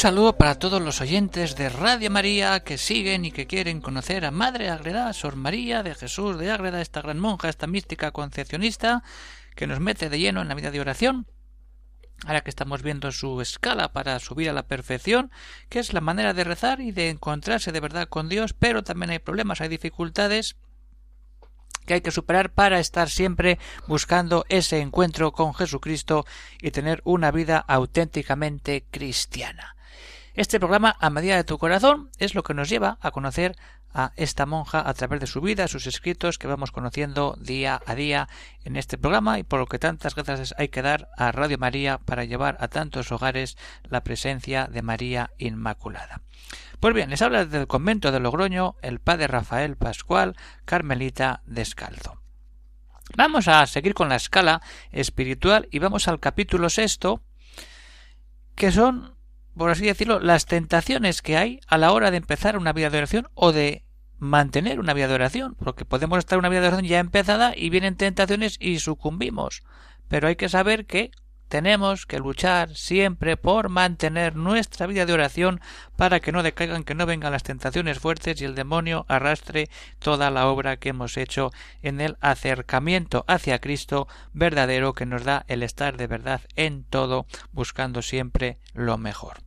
Saludo para todos los oyentes de Radio María que siguen y que quieren conocer a Madre Agreda, Sor María de Jesús de Ágreda, esta gran monja, esta mística concepcionista que nos mete de lleno en la vida de oración. Ahora que estamos viendo su escala para subir a la perfección, que es la manera de rezar y de encontrarse de verdad con Dios, pero también hay problemas, hay dificultades que hay que superar para estar siempre buscando ese encuentro con Jesucristo y tener una vida auténticamente cristiana. Este programa, a medida de tu corazón, es lo que nos lleva a conocer a esta monja a través de su vida, sus escritos que vamos conociendo día a día en este programa y por lo que tantas gracias hay que dar a Radio María para llevar a tantos hogares la presencia de María Inmaculada. Pues bien, les habla del convento de Logroño el padre Rafael Pascual, Carmelita Descalzo. Vamos a seguir con la escala espiritual y vamos al capítulo sexto, que son por así decirlo, las tentaciones que hay a la hora de empezar una vida de oración o de mantener una vida de oración, porque podemos estar una vida de oración ya empezada y vienen tentaciones y sucumbimos. Pero hay que saber que tenemos que luchar siempre por mantener nuestra vida de oración para que no decaigan, que no vengan las tentaciones fuertes y el demonio arrastre toda la obra que hemos hecho en el acercamiento hacia Cristo verdadero que nos da el estar de verdad en todo, buscando siempre lo mejor.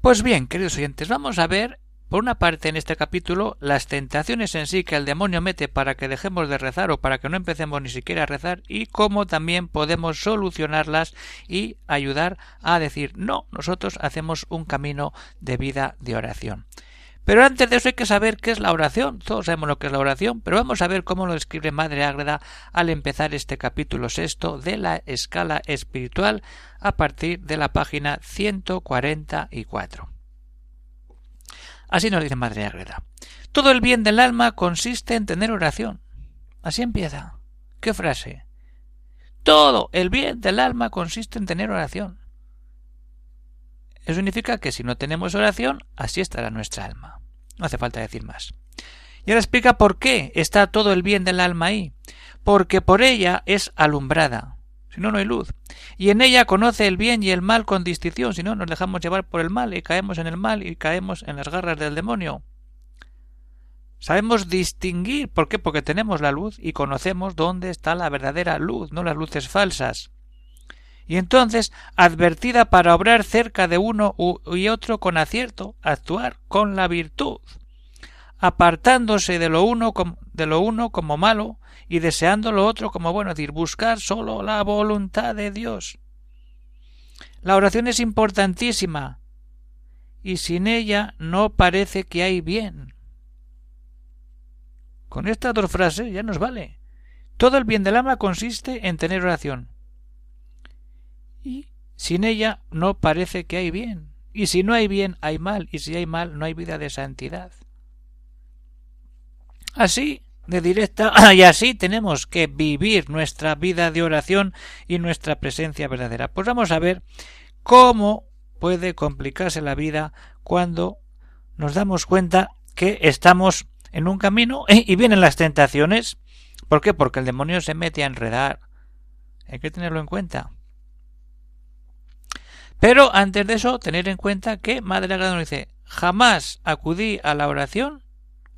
Pues bien, queridos oyentes, vamos a ver por una parte en este capítulo las tentaciones en sí que el demonio mete para que dejemos de rezar o para que no empecemos ni siquiera a rezar y cómo también podemos solucionarlas y ayudar a decir no, nosotros hacemos un camino de vida de oración. Pero antes de eso hay que saber qué es la oración. Todos sabemos lo que es la oración, pero vamos a ver cómo lo describe Madre Ágreda al empezar este capítulo sexto de la escala espiritual a partir de la página 144. Así nos dice Madre Ágreda. Todo el bien del alma consiste en tener oración. Así empieza. ¿Qué frase? Todo el bien del alma consiste en tener oración. Eso significa que si no tenemos oración, así estará nuestra alma. No hace falta decir más. Y ahora explica por qué está todo el bien del alma ahí. Porque por ella es alumbrada. Si no, no hay luz. Y en ella conoce el bien y el mal con distinción. Si no, nos dejamos llevar por el mal y caemos en el mal y caemos en las garras del demonio. Sabemos distinguir. ¿Por qué? Porque tenemos la luz y conocemos dónde está la verdadera luz, no las luces falsas y entonces advertida para obrar cerca de uno y otro con acierto, actuar con la virtud, apartándose de lo uno, de lo uno como malo y deseando lo otro como bueno, es decir, buscar solo la voluntad de Dios. La oración es importantísima y sin ella no parece que hay bien. Con estas dos frases ya nos vale. Todo el bien del alma consiste en tener oración y sin ella no parece que hay bien. Y si no hay bien, hay mal, y si hay mal, no hay vida de santidad. Así, de directa, y así tenemos que vivir nuestra vida de oración y nuestra presencia verdadera. Pues vamos a ver cómo puede complicarse la vida cuando nos damos cuenta que estamos en un camino y vienen las tentaciones. ¿Por qué? Porque el demonio se mete a enredar. Hay que tenerlo en cuenta. Pero antes de eso, tener en cuenta que Madre Agrada nos dice, jamás acudí a la oración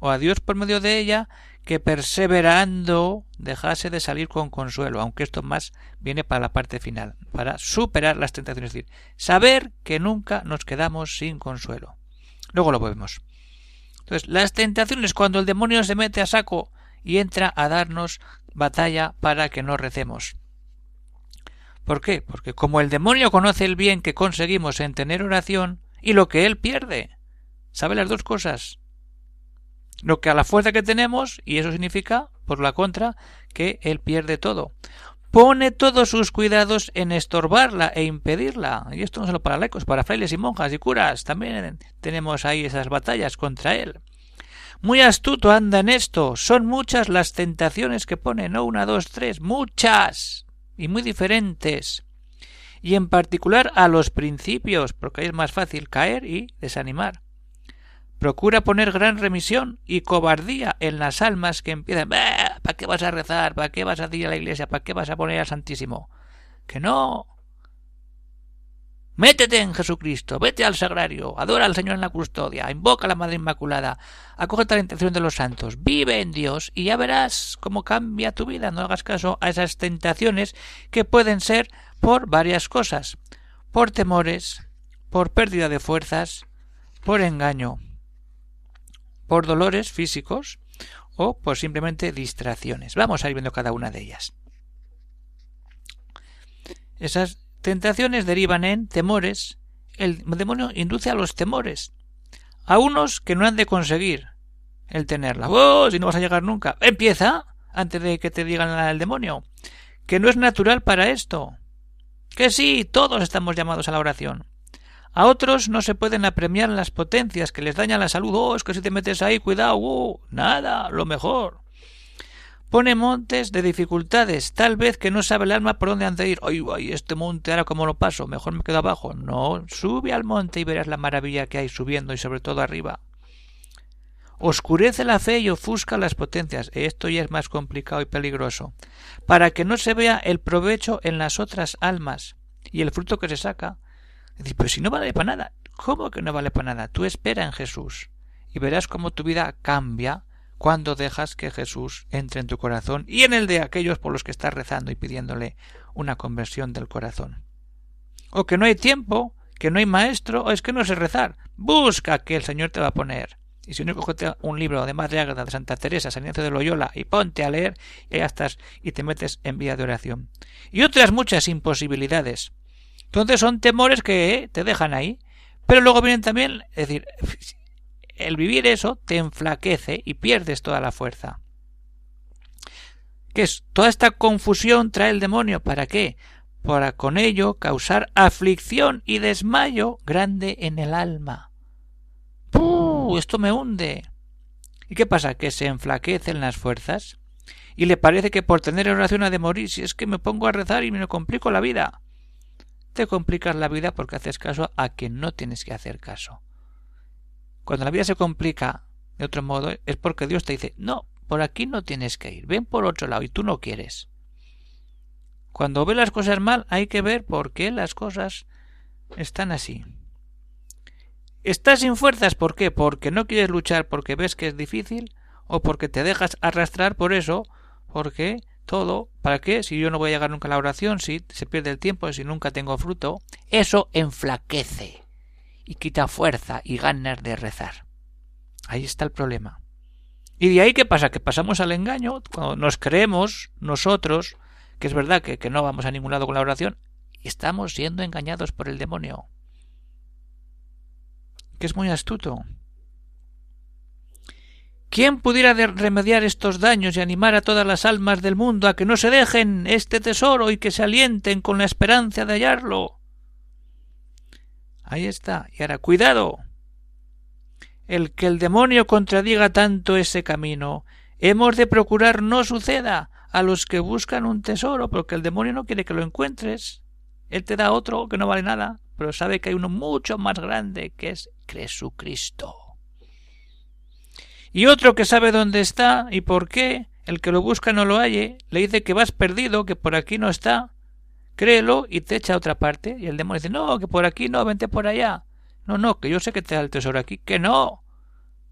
o a Dios por medio de ella que perseverando dejase de salir con consuelo, aunque esto más viene para la parte final, para superar las tentaciones, es decir, saber que nunca nos quedamos sin consuelo. Luego lo vemos. Entonces, las tentaciones cuando el demonio se mete a saco y entra a darnos batalla para que no recemos. ¿Por qué? Porque como el demonio conoce el bien que conseguimos en tener oración y lo que él pierde, sabe las dos cosas. Lo que a la fuerza que tenemos, y eso significa, por la contra, que él pierde todo. Pone todos sus cuidados en estorbarla e impedirla. Y esto no solo para laicos, para frailes y monjas y curas. También tenemos ahí esas batallas contra él. Muy astuto anda en esto. Son muchas las tentaciones que pone, no una, dos, tres, muchas y muy diferentes. Y en particular a los principios, porque ahí es más fácil caer y desanimar. Procura poner gran remisión y cobardía en las almas que empiezan ¿Para qué vas a rezar? ¿Para qué vas a ir a la iglesia? ¿Para qué vas a poner al Santísimo? Que no, Métete en Jesucristo, vete al sagrario, adora al Señor en la custodia, invoca a la Madre Inmaculada, acoge la intención de los santos, vive en Dios y ya verás cómo cambia tu vida. No hagas caso a esas tentaciones que pueden ser por varias cosas, por temores, por pérdida de fuerzas, por engaño, por dolores físicos o por simplemente distracciones. Vamos a ir viendo cada una de ellas. Esas Tentaciones derivan en temores. El demonio induce a los temores. A unos que no han de conseguir el tenerla. ¡Oh! Si no vas a llegar nunca. Empieza antes de que te digan el demonio. Que no es natural para esto. Que sí, todos estamos llamados a la oración. A otros no se pueden apremiar las potencias que les dañan la salud. Oh, es que si te metes ahí, cuidado. Oh, nada, lo mejor. Pone montes de dificultades, tal vez que no sabe el alma por dónde han de ir. Ay, ay, este monte ahora cómo lo paso, mejor me quedo abajo. No, sube al monte y verás la maravilla que hay subiendo y sobre todo arriba. Oscurece la fe y ofusca las potencias. Esto ya es más complicado y peligroso. Para que no se vea el provecho en las otras almas y el fruto que se saca. Pero si no vale para nada. ¿Cómo que no vale para nada? Tú espera en Jesús y verás cómo tu vida cambia cuando dejas que Jesús entre en tu corazón y en el de aquellos por los que estás rezando y pidiéndole una conversión del corazón. O que no hay tiempo, que no hay maestro, o es que no sé rezar. Busca que el Señor te va a poner. Y si no, cógete un libro de Madre Ágreda de Santa Teresa, San Ignacio de Loyola, y ponte a leer, y ya estás, y te metes en vía de oración. Y otras muchas imposibilidades. Entonces son temores que te dejan ahí. Pero luego vienen también, es decir, el vivir eso te enflaquece y pierdes toda la fuerza. ¿Qué es? Toda esta confusión trae el demonio. ¿Para qué? Para con ello causar aflicción y desmayo grande en el alma. ¡Puh! Esto me hunde. ¿Y qué pasa? Que se enflaquecen las fuerzas y le parece que por tener oración ha de morir si es que me pongo a rezar y me complico la vida. Te complicas la vida porque haces caso a quien no tienes que hacer caso. Cuando la vida se complica de otro modo es porque Dios te dice, no, por aquí no tienes que ir, ven por otro lado y tú no quieres. Cuando ve las cosas mal hay que ver por qué las cosas están así. ¿Estás sin fuerzas? ¿Por qué? ¿Porque no quieres luchar porque ves que es difícil? ¿O porque te dejas arrastrar por eso? Porque todo, ¿para qué? Si yo no voy a llegar nunca a la oración, si se pierde el tiempo, si nunca tengo fruto, eso enflaquece y quita fuerza y ganas de rezar. Ahí está el problema. Y de ahí qué pasa? Que pasamos al engaño, cuando nos creemos nosotros, que es verdad que, que no vamos a ningún lado con la oración, y estamos siendo engañados por el demonio. Que es muy astuto. ¿Quién pudiera remediar estos daños y animar a todas las almas del mundo a que no se dejen este tesoro y que se alienten con la esperanza de hallarlo? Ahí está. Y ahora, cuidado. El que el demonio contradiga tanto ese camino, hemos de procurar no suceda a los que buscan un tesoro, porque el demonio no quiere que lo encuentres. Él te da otro que no vale nada, pero sabe que hay uno mucho más grande, que es Jesucristo. Y otro que sabe dónde está y por qué, el que lo busca no lo halle, le dice que vas perdido, que por aquí no está, créelo y te echa a otra parte. Y el demonio dice, no, que por aquí no, vente por allá. No, no, que yo sé que te da el tesoro aquí. Que no.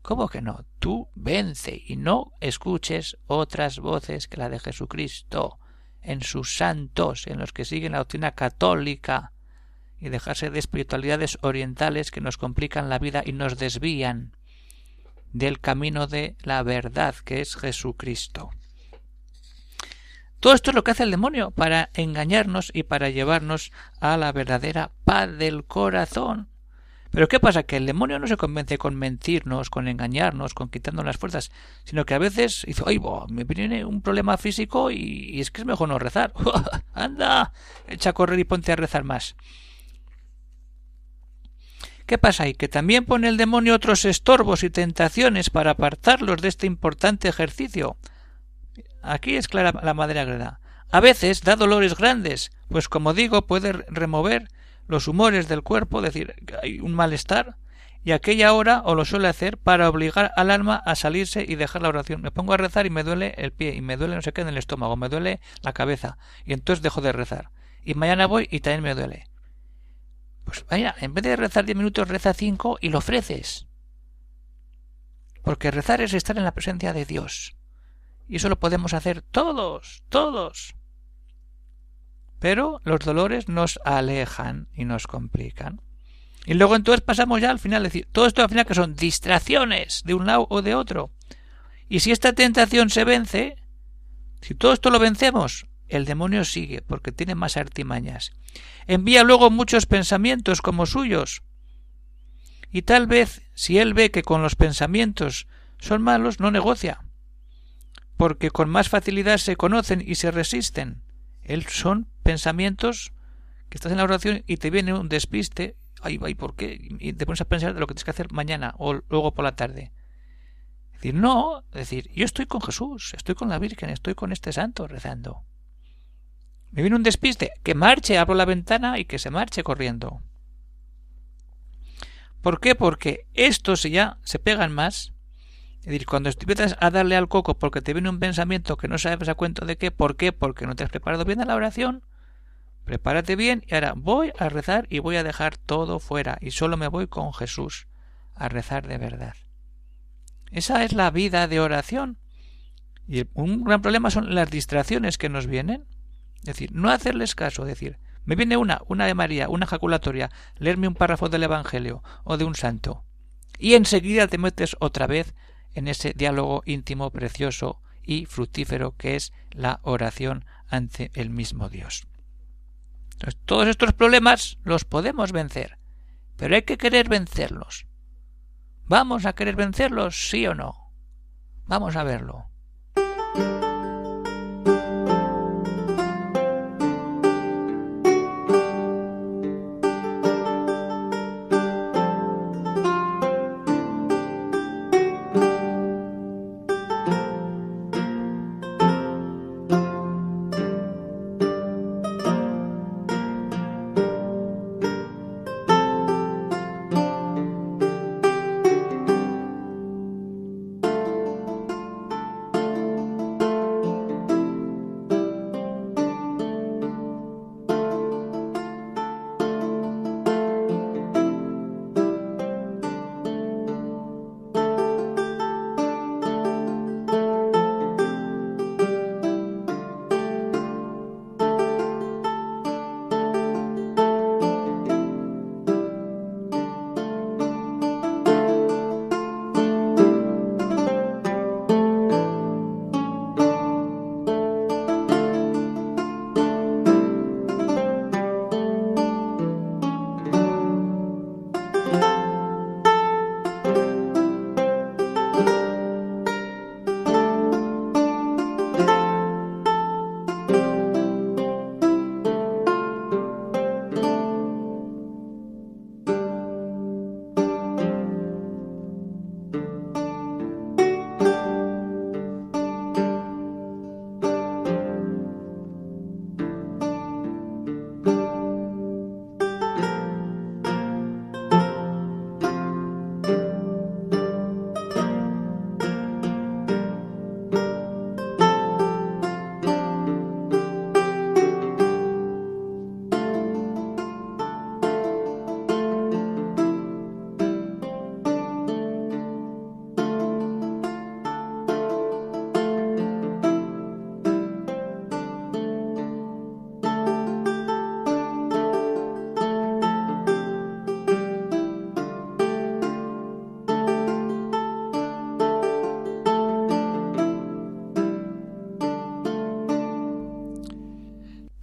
¿Cómo que no? Tú vence y no escuches otras voces que la de Jesucristo en sus santos, en los que siguen la doctrina católica, y dejarse de espiritualidades orientales que nos complican la vida y nos desvían del camino de la verdad, que es Jesucristo. Todo esto es lo que hace el demonio para engañarnos y para llevarnos a la verdadera paz del corazón. Pero ¿qué pasa? Que el demonio no se convence con mentirnos, con engañarnos, con quitarnos las fuerzas, sino que a veces dice, ay, me viene un problema físico y, es que es mejor no rezar. Anda, echa a correr y ponte a rezar más. ¿Qué pasa ahí? Que también pone el demonio otros estorbos y tentaciones para apartarlos de este importante ejercicio. Aquí es clara la madre agreda. A veces da dolores grandes, pues como digo, puede remover los humores del cuerpo, decir, hay un malestar, y aquella hora o lo suele hacer para obligar al alma a salirse y dejar la oración. Me pongo a rezar y me duele el pie, y me duele no sé qué en el estómago, me duele la cabeza, y entonces dejo de rezar. Y mañana voy y también me duele. Pues en vez de rezar diez minutos, reza cinco y lo ofreces. Porque rezar es estar en la presencia de Dios. Y eso lo podemos hacer todos, todos. Pero los dolores nos alejan y nos complican. Y luego entonces pasamos ya al final, es decir, todo esto al final que son distracciones de un lado o de otro. Y si esta tentación se vence, si todo esto lo vencemos, el demonio sigue, porque tiene más artimañas. Envía luego muchos pensamientos como suyos. Y tal vez, si él ve que con los pensamientos son malos, no negocia, porque con más facilidad se conocen y se resisten. Él son pensamientos que estás en la oración y te viene un despiste, ay, ay, ¿por qué? Y te pones a pensar de lo que tienes que hacer mañana o luego por la tarde. Es decir, no, es decir, yo estoy con Jesús, estoy con la Virgen, estoy con este santo rezando. Me viene un despiste, que marche, abro la ventana y que se marche corriendo. ¿Por qué? Porque estos ya se pegan más. Es decir, cuando empiezas a darle al coco porque te viene un pensamiento que no sabes a cuento de qué, ¿por qué? Porque no te has preparado bien a la oración. Prepárate bien y ahora voy a rezar y voy a dejar todo fuera y solo me voy con Jesús a rezar de verdad. Esa es la vida de oración. Y un gran problema son las distracciones que nos vienen. Es decir, no hacerles caso, decir, me viene una, una de María, una ejaculatoria, leerme un párrafo del Evangelio o de un santo. Y enseguida te metes otra vez en ese diálogo íntimo, precioso y fructífero que es la oración ante el mismo Dios. Todos estos problemas los podemos vencer, pero hay que querer vencerlos. ¿Vamos a querer vencerlos, sí o no? Vamos a verlo.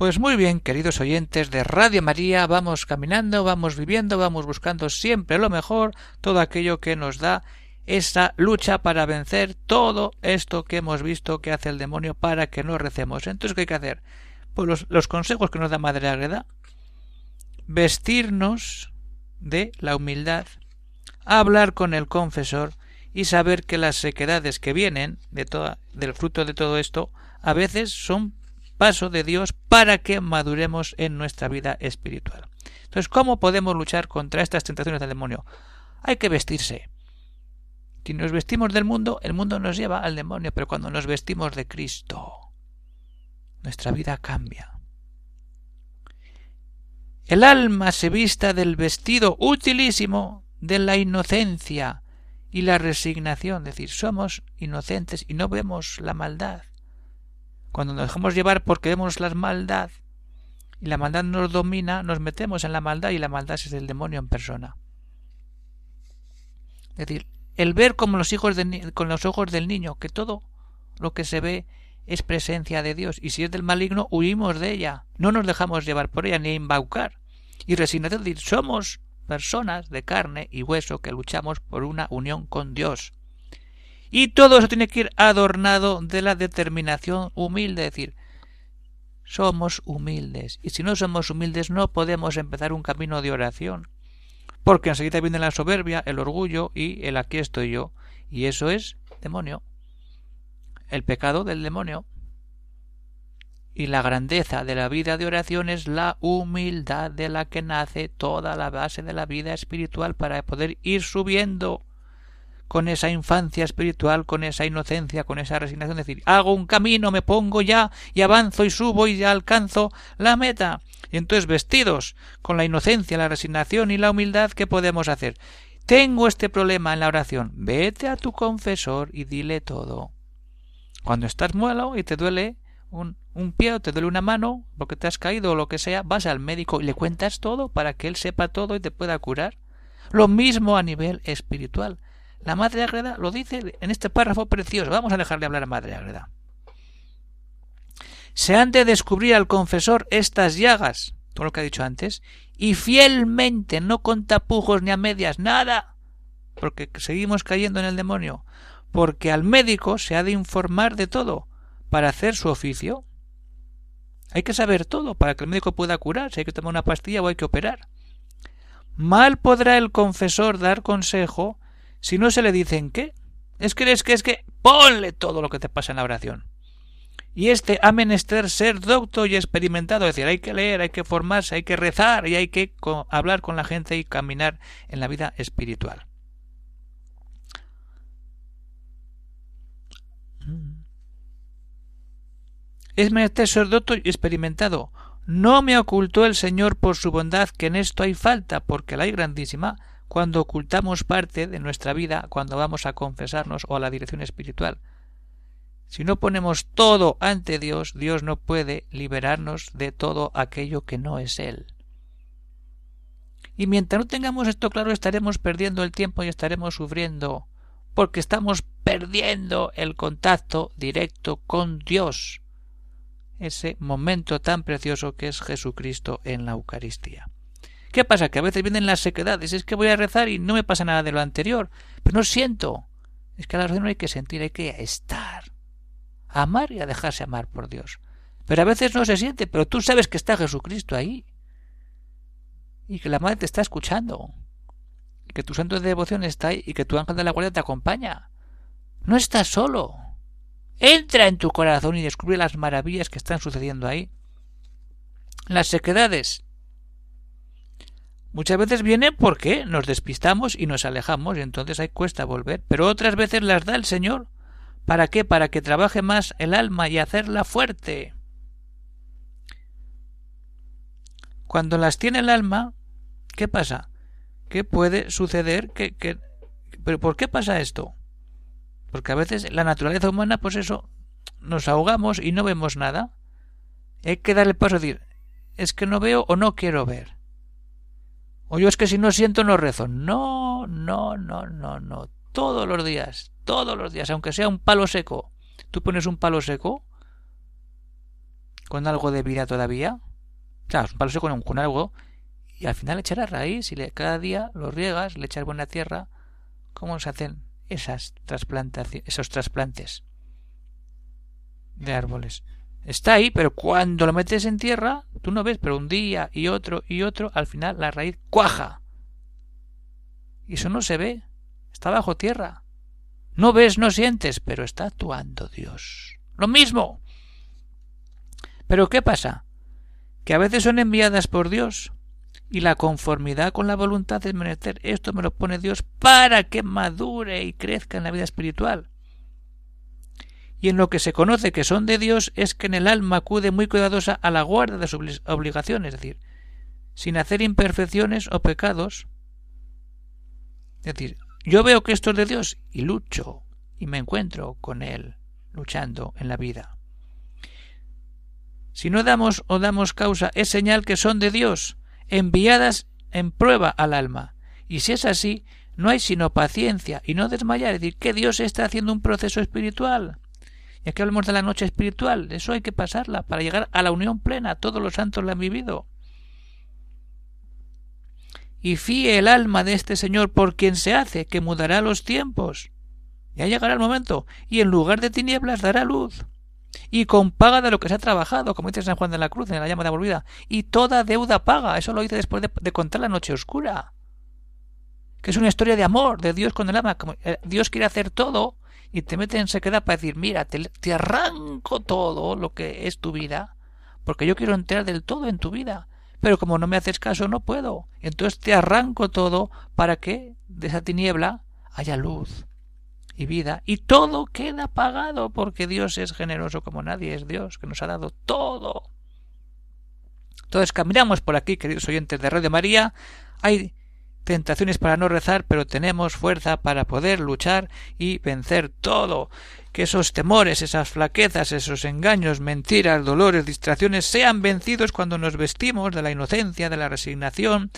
Pues muy bien, queridos oyentes de Radio María, vamos caminando, vamos viviendo, vamos buscando siempre lo mejor, todo aquello que nos da esa lucha para vencer todo esto que hemos visto que hace el demonio para que no recemos. Entonces, ¿qué hay que hacer? Pues los, consejos que nos da Madre Agreda, vestirnos de la humildad, hablar con el confesor y saber que las sequedades que vienen de toda, del fruto de todo esto a veces son paso de Dios para que maduremos en nuestra vida espiritual. Entonces, ¿cómo podemos luchar contra estas tentaciones del demonio? Hay que vestirse. Si nos vestimos del mundo, el mundo nos lleva al demonio, pero cuando nos vestimos de Cristo, nuestra vida cambia. El alma se vista del vestido utilísimo de la inocencia y la resignación, es decir, somos inocentes y no vemos la maldad. Cuando nos dejamos llevar porque vemos la maldad y la maldad nos domina, nos metemos en la maldad y la maldad es el demonio en persona. Es decir, el ver como los hijos con los ojos del niño, que todo lo que se ve es presencia de Dios, y si es del maligno, huimos de ella, no nos dejamos llevar por ella ni embaucar. Y resignación, decir, somos personas de carne y hueso que luchamos por una unión con Dios. Y todo eso tiene que ir adornado de la determinación humilde, es decir, somos humildes. Y si no somos humildes no podemos empezar un camino de oración porque enseguida viene la soberbia, el orgullo y el aquí estoy yo. Y eso es demonio. El pecado del demonio. Y la grandeza de la vida de oración es la humildad de la que nace toda la base de la vida espiritual para poder ir subiendo con esa infancia espiritual, con esa inocencia, con esa resignación, decir, hago un camino, me pongo ya y avanzo y subo y ya alcanzo la meta. Y entonces vestidos con la inocencia, la resignación y la humildad, ¿qué podemos hacer? Tengo este problema en la oración. Vete a tu confesor y dile todo. Cuando estás muelo y te duele un, un pie o te duele una mano, porque te has caído o lo que sea, vas al médico y le cuentas todo para que él sepa todo y te pueda curar. Lo mismo a nivel espiritual. La Madre Agreda lo dice en este párrafo precioso. Vamos a dejarle hablar a Madre Agreda. Se han de descubrir al confesor estas llagas, todo lo que ha dicho antes, y fielmente, no con tapujos ni a medias, nada, porque seguimos cayendo en el demonio, porque al médico se ha de informar de todo para hacer su oficio. Hay que saber todo para que el médico pueda curar, si hay que tomar una pastilla o hay que operar. Mal podrá el confesor dar consejo si no se le dicen qué. Es que es que es que ponle todo lo que te pasa en la oración. Y este ha menester ser docto y experimentado, es decir, hay que leer, hay que formarse, hay que rezar y hay que hablar con la gente y caminar en la vida espiritual. Es menester ser docto y experimentado. No me ocultó el Señor por su bondad que en esto hay falta, porque la hay grandísima, cuando ocultamos parte de nuestra vida cuando vamos a confesarnos o a la dirección espiritual. Si no ponemos todo ante Dios, Dios no puede liberarnos de todo aquello que no es Él. Y mientras no tengamos esto claro, estaremos perdiendo el tiempo y estaremos sufriendo, porque estamos perdiendo el contacto directo con Dios, ese momento tan precioso que es Jesucristo en la Eucaristía. ¿Qué pasa? Que a veces vienen las sequedades. Es que voy a rezar y no me pasa nada de lo anterior. Pero no siento. Es que a la oración no hay que sentir, hay que estar. amar y a dejarse amar por Dios. Pero a veces no se siente, pero tú sabes que está Jesucristo ahí. Y que la madre te está escuchando. Y que tu santo de devoción está ahí y que tu ángel de la guardia te acompaña. No estás solo. Entra en tu corazón y descubre las maravillas que están sucediendo ahí. Las sequedades Muchas veces viene porque nos despistamos y nos alejamos y entonces hay cuesta volver, pero otras veces las da el Señor. ¿Para qué? Para que trabaje más el alma y hacerla fuerte. Cuando las tiene el alma, ¿qué pasa? ¿Qué puede suceder? que ¿Pero por qué pasa esto? Porque a veces la naturaleza humana, pues eso, nos ahogamos y no vemos nada. Hay que darle paso a decir, es que no veo o no quiero ver. O yo es que si no siento no rezo. No, no, no, no, no. Todos los días, todos los días, aunque sea un palo seco. Tú pones un palo seco con algo de vida todavía. Claro, un palo seco con, algo. Y al final echarás raíz y le, cada día lo riegas, le echas buena tierra. ¿Cómo se hacen esas trasplantaciones, esos trasplantes de árboles? Está ahí, pero cuando lo metes en tierra, tú no ves, pero un día y otro y otro, al final la raíz cuaja Y eso no se ve, está bajo tierra. No ves, no sientes, pero está actuando Dios. Lo mismo. Pero ¿qué pasa? Que a veces son enviadas por Dios y la conformidad con la voluntad del menester, esto me lo pone Dios para que madure y crezca en la vida espiritual. Y en lo que se conoce que son de Dios es que en el alma acude muy cuidadosa a la guarda de sus obligaciones, es decir, sin hacer imperfecciones o pecados. Es decir, yo veo que esto es de Dios y lucho y me encuentro con Él luchando en la vida. Si no damos o damos causa, es señal que son de Dios, enviadas en prueba al alma. Y si es así, no hay sino paciencia y no desmayar, es decir, que Dios está haciendo un proceso espiritual. Y aquí hablamos de la noche espiritual, eso hay que pasarla para llegar a la unión plena, todos los santos la han vivido. Y fíe el alma de este Señor por quien se hace, que mudará los tiempos. Ya llegará el momento, y en lugar de tinieblas dará luz y con paga de lo que se ha trabajado, como dice San Juan de la Cruz en la llama de volvida, y toda deuda paga. Eso lo dice después de, contar la noche oscura. Que es una historia de amor de Dios con el alma. Eh, Dios quiere hacer todo y te mete en sequedad para decir, mira, te, arranco todo lo que es tu vida, porque yo quiero entrar del todo en tu vida. Pero como no me haces caso, no puedo. Entonces te arranco todo para que de esa tiniebla haya luz y vida, y todo queda pagado porque Dios es generoso como nadie es Dios, que nos ha dado todo. Entonces caminamos por aquí, queridos oyentes de Radio María, tentaciones para no rezar, pero tenemos fuerza para poder luchar y vencer todo. Que esos temores, esas flaquezas, esos engaños, mentiras, dolores, distracciones sean vencidos cuando nos vestimos de la inocencia, de la resignación,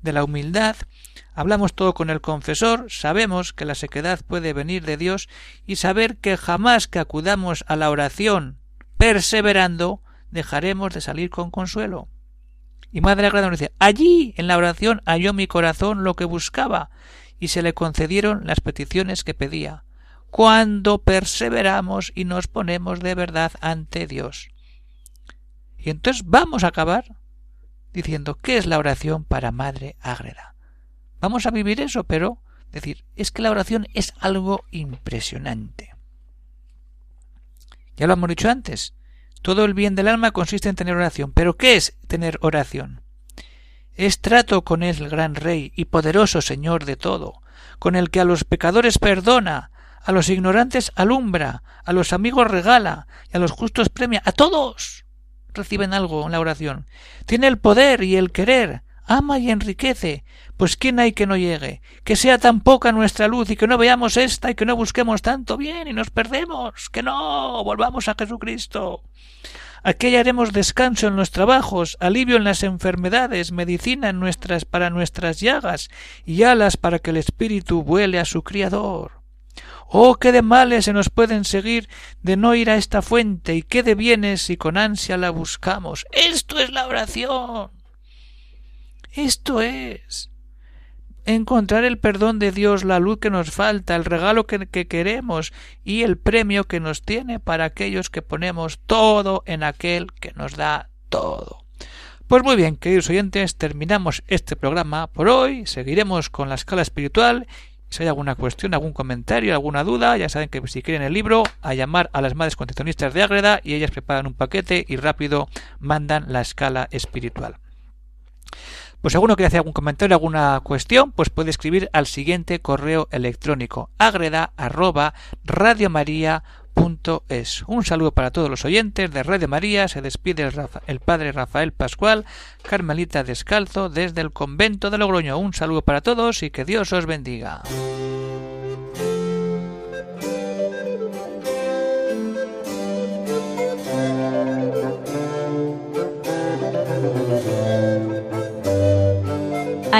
de la humildad Hablamos todo con el confesor, sabemos que la sequedad puede venir de Dios y saber que jamás que acudamos a la oración perseverando dejaremos de salir con consuelo. Y Madre Agrada nos dice, allí en la oración halló mi corazón lo que buscaba y se le concedieron las peticiones que pedía, cuando perseveramos y nos ponemos de verdad ante Dios. Y entonces vamos a acabar diciendo, ¿qué es la oración para Madre Ágreda? Vamos a vivir eso, pero decir, es que la oración es algo impresionante. Ya lo hemos dicho antes, todo el bien del alma consiste en tener oración. Pero ¿qué es tener oración? Es trato con el gran Rey y poderoso Señor de todo, con el que a los pecadores perdona, a los ignorantes alumbra, a los amigos regala y a los justos premia. A todos reciben algo en la oración. Tiene el poder y el querer, ama y enriquece, pues quién hay que no llegue, que sea tan poca nuestra luz y que no veamos esta y que no busquemos tanto bien y nos perdemos, que no, volvamos a Jesucristo. Aquí haremos descanso en los trabajos, alivio en las enfermedades, medicina en nuestras para nuestras llagas y alas para que el espíritu vuele a su Criador. Oh, qué de males se nos pueden seguir de no ir a esta fuente y qué de bienes si con ansia la buscamos. Esto es la oración. Esto es encontrar el perdón de Dios, la luz que nos falta, el regalo que, queremos y el premio que nos tiene para aquellos que ponemos todo en aquel que nos da todo. Pues muy bien, queridos oyentes, terminamos este programa por hoy. Seguiremos con la escala espiritual. Si hay alguna cuestión, algún comentario, alguna duda, ya saben que si quieren el libro, a llamar a las madres concepcionistas de Ágreda y ellas preparan un paquete y rápido mandan la escala espiritual. Pues si alguno quiere hacer algún comentario, alguna cuestión, pues puede escribir al siguiente correo electrónico agreda arroba Un saludo para todos los oyentes de Radio María. Se despide el, padre Rafael Pascual, Carmelita Descalzo, desde el convento de Logroño. Un saludo para todos y que Dios os bendiga.